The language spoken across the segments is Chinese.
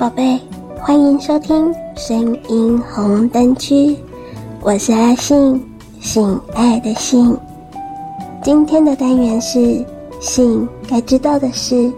宝贝，欢迎收听声音红灯区，我是阿信，性爱的性。今天的单元是性该知道的事。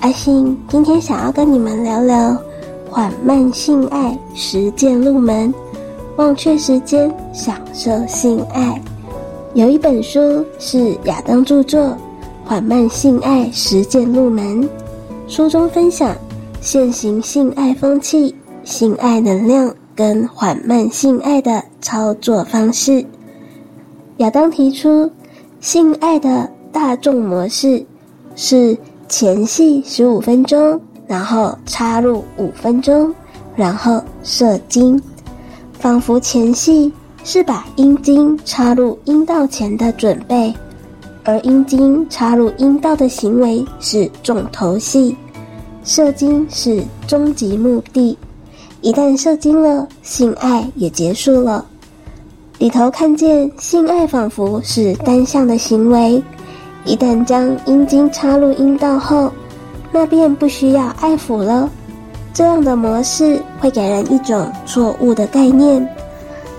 阿信今天想要跟你们聊聊缓慢性爱实践入门，忘却时间，享受性爱。有一本书是亚当著作，《缓慢性爱实践入门》，书中分享。现行性爱风气、性爱能量跟缓慢性爱的操作方式。亚当提出，性爱的大众模式是前戏十五分钟，然后插入五分钟，然后射精，仿佛前戏是把阴茎插入阴道前的准备，而阴茎插入阴道的行为是重头戏。射精是终极目的，一旦射精了，性爱也结束了。里头看见性爱仿佛是单向的行为，一旦将阴茎插入阴道后，那便不需要爱抚了。这样的模式会给人一种错误的概念，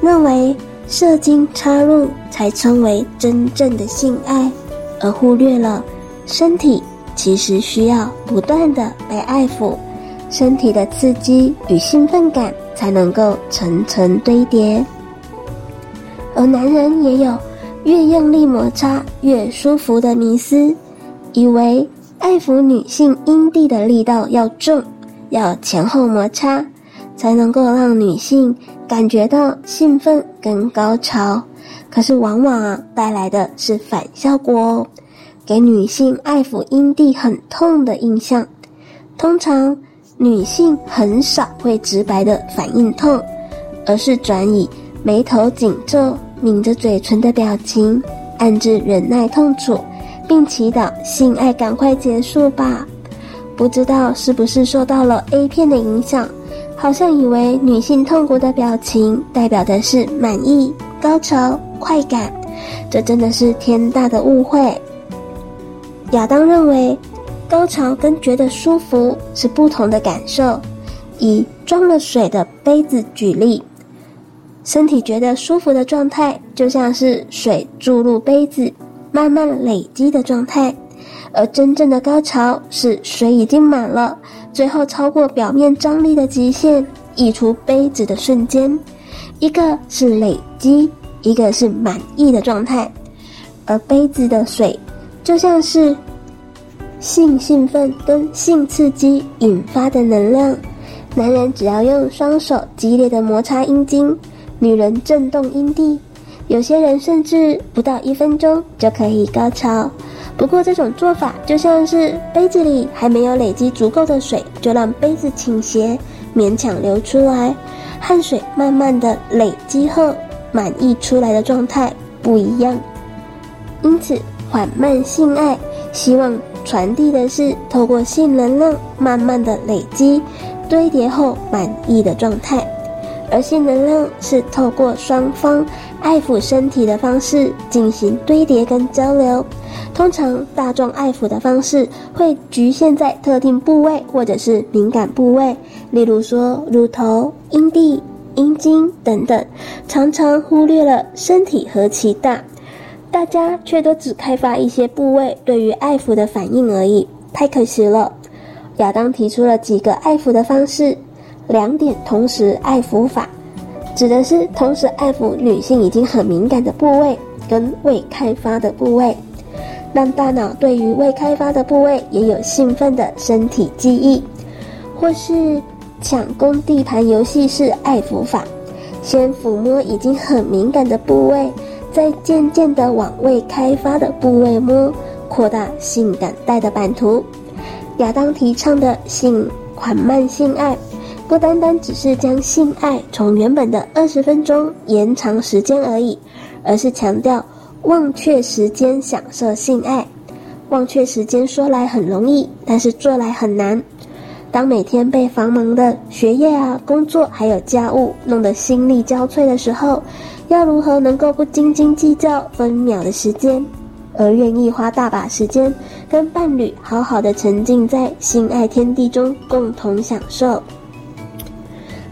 认为射精插入才称为真正的性爱，而忽略了身体。其实需要不断的被爱抚，身体的刺激与兴奋感才能够层层堆叠。而男人也有越用力摩擦越舒服的迷思，以为爱抚女性阴蒂的力道要重，要前后摩擦，才能够让女性感觉到兴奋跟高潮。可是往往啊，带来的是反效果哦。给女性爱抚阴蒂很痛的印象，通常女性很少会直白的反应痛，而是转以眉头紧皱、抿着嘴唇的表情，暗自忍耐痛楚，并祈祷性爱赶快结束吧。不知道是不是受到了 A 片的影响，好像以为女性痛苦的表情代表的是满意、高潮、快感，这真的是天大的误会。亚当认为，高潮跟觉得舒服是不同的感受。以装了水的杯子举例，身体觉得舒服的状态，就像是水注入杯子，慢慢累积的状态；而真正的高潮是水已经满了，最后超过表面张力的极限，溢出杯子的瞬间。一个是累积，一个是满意的状态，而杯子的水。就像是性兴奋跟性刺激引发的能量，男人只要用双手激烈的摩擦阴茎，女人震动阴蒂，有些人甚至不到一分钟就可以高潮。不过这种做法就像是杯子里还没有累积足够的水，就让杯子倾斜，勉强流出来，汗水慢慢的累积后满溢出来的状态不一样，因此。缓慢性爱，希望传递的是透过性能量慢慢的累积、堆叠后满意的状态，而性能量是透过双方爱抚身体的方式进行堆叠跟交流。通常大众爱抚的方式会局限在特定部位或者是敏感部位，例如说乳头、阴蒂、阴茎等等，常常忽略了身体何其大。大家却都只开发一些部位对于爱抚的反应而已，太可惜了。亚当提出了几个爱抚的方式，两点同时爱抚法，指的是同时爱抚女性已经很敏感的部位跟未开发的部位，让大脑对于未开发的部位也有兴奋的身体记忆，或是抢攻地盘游戏式爱抚法，先抚摸已经很敏感的部位。在渐渐地往未开发的部位摸，扩大性感带的版图。亚当提倡的性缓慢性爱，不单单只是将性爱从原本的二十分钟延长时间而已，而是强调忘却时间享受性爱。忘却时间说来很容易，但是做来很难。当每天被繁忙的学业啊、工作还有家务弄得心力交瘁的时候，要如何能够不斤斤计较分秒的时间？而愿意花大把时间跟伴侣好好的沉浸在性爱天地中共同享受。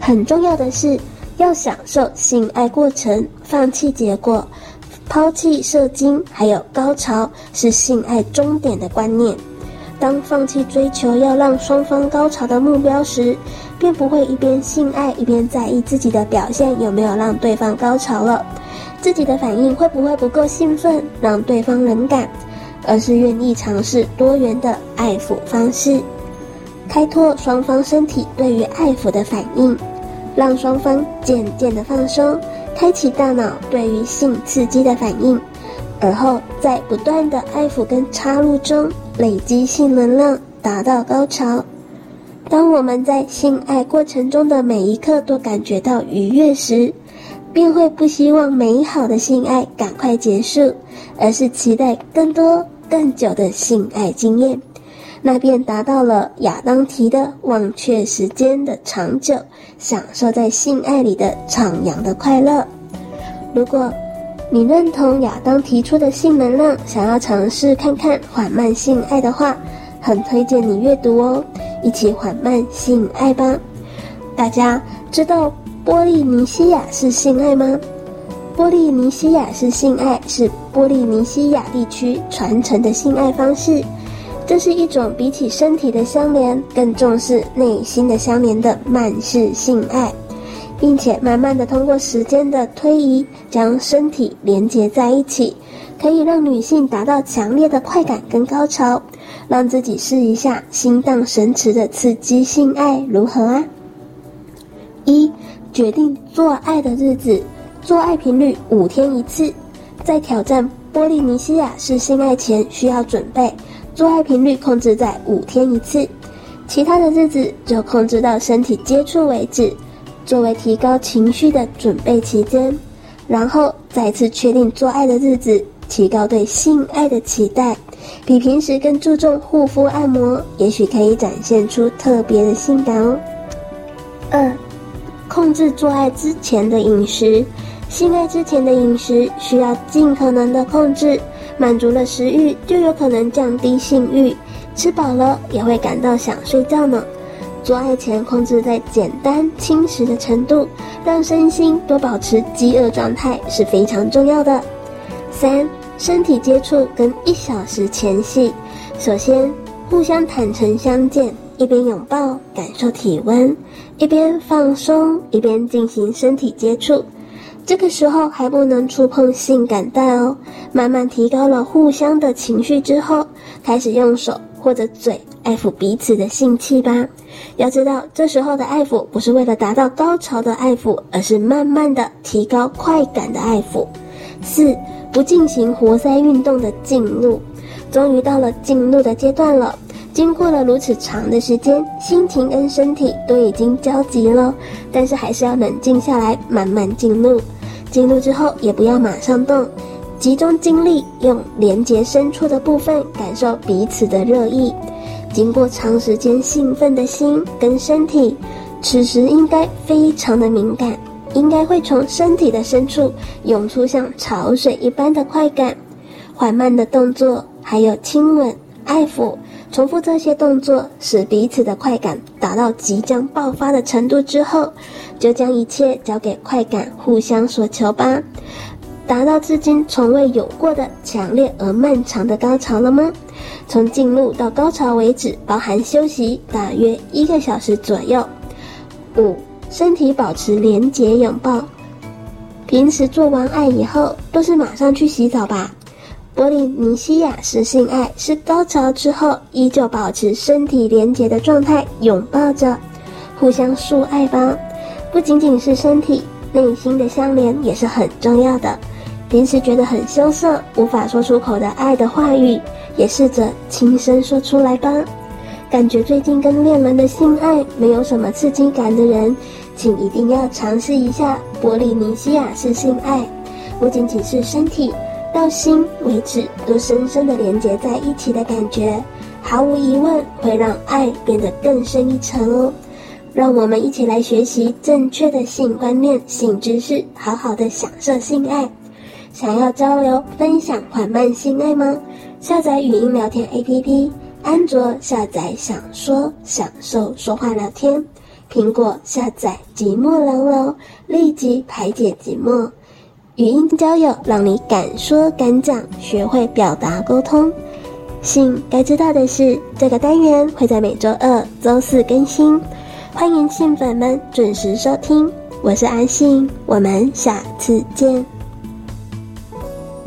很重要的是，要享受性爱过程，放弃结果，抛弃射精，还有高潮是性爱终点的观念。当放弃追求要让双方高潮的目标时，便不会一边性爱一边在意自己的表现有没有让对方高潮了。自己的反应会不会不够兴奋，让对方冷感，而是愿意尝试多元的爱抚方式，开拓双方身体对于爱抚的反应，让双方渐渐的放松，开启大脑对于性刺激的反应，而后在不断的爱抚跟插入中累积性能量，达到高潮。当我们在性爱过程中的每一刻都感觉到愉悦时，便会不希望美好的性爱赶快结束，而是期待更多更久的性爱经验，那便达到了亚当提的忘却时间的长久，享受在性爱里的徜徉的快乐。如果你认同亚当提出的性能量，想要尝试看看缓慢性爱的话，很推荐你阅读哦，一起缓慢性爱吧。大家知道。波利尼西亚是性爱吗？波利尼西亚是性爱是波利尼西亚地区传承的性爱方式，这是一种比起身体的相连更重视内心的相连的慢式性爱，并且慢慢的通过时间的推移将身体连接在一起，可以让女性达到强烈的快感跟高潮，让自己试一下心荡神驰的刺激性爱如何啊？一。决定做爱的日子，做爱频率五天一次。在挑战波利尼西亚式性爱前，需要准备做爱频率控制在五天一次，其他的日子就控制到身体接触为止，作为提高情绪的准备期间。然后再次确定做爱的日子，提高对性爱的期待，比平时更注重护肤按摩，也许可以展现出特别的性感哦。二。控制做爱之前的饮食，性爱之前的饮食需要尽可能的控制，满足了食欲就有可能降低性欲，吃饱了也会感到想睡觉呢。做爱前控制在简单轻食的程度，让身心都保持饥饿状态是非常重要的。三、身体接触跟一小时前戏，首先互相坦诚相见。一边拥抱，感受体温；一边放松，一边进行身体接触。这个时候还不能触碰性感带哦。慢慢提高了互相的情绪之后，开始用手或者嘴爱抚彼此的性器吧。要知道，这时候的爱抚不是为了达到高潮的爱抚，而是慢慢的提高快感的爱抚。四，不进行活塞运动的进入，终于到了进入的阶段了。经过了如此长的时间，心情跟身体都已经焦急了，但是还是要冷静下来，慢慢进入。进入之后也不要马上动，集中精力，用连接深处的部分感受彼此的热意。经过长时间兴奋的心跟身体，此时应该非常的敏感，应该会从身体的深处涌出像潮水一般的快感。缓慢的动作，还有亲吻、爱抚。重复这些动作，使彼此的快感达到即将爆发的程度之后，就将一切交给快感互相所求吧。达到至今从未有过的强烈而漫长的高潮了吗？从进入到高潮为止，包含休息大约一个小时左右。五、身体保持连结拥抱。平时做完爱以后，都是马上去洗澡吧？波利尼西亚式性爱是高潮之后依旧保持身体连结的状态，拥抱着，互相诉爱吧。不仅仅是身体，内心的相连也是很重要的。平时觉得很羞涩、无法说出口的爱的话语，也试着轻声说出来吧。感觉最近跟恋人的性爱没有什么刺激感的人，请一定要尝试一下波利尼西亚式性爱，不仅仅是身体。到心为止，都深深的连接在一起的感觉，毫无疑问会让爱变得更深一层哦。让我们一起来学习正确的性观念、性知识，好好的享受性爱。想要交流、分享缓慢性爱吗？下载语音聊天 APP，安卓下载想说享受说话聊天，苹果下载寂寞聊聊，立即排解寂寞。语音交友，让你敢说敢讲，学会表达沟通。性该知道的事，这个单元会在每周二、周四更新，欢迎性粉们准时收听。我是阿信，我们下次见。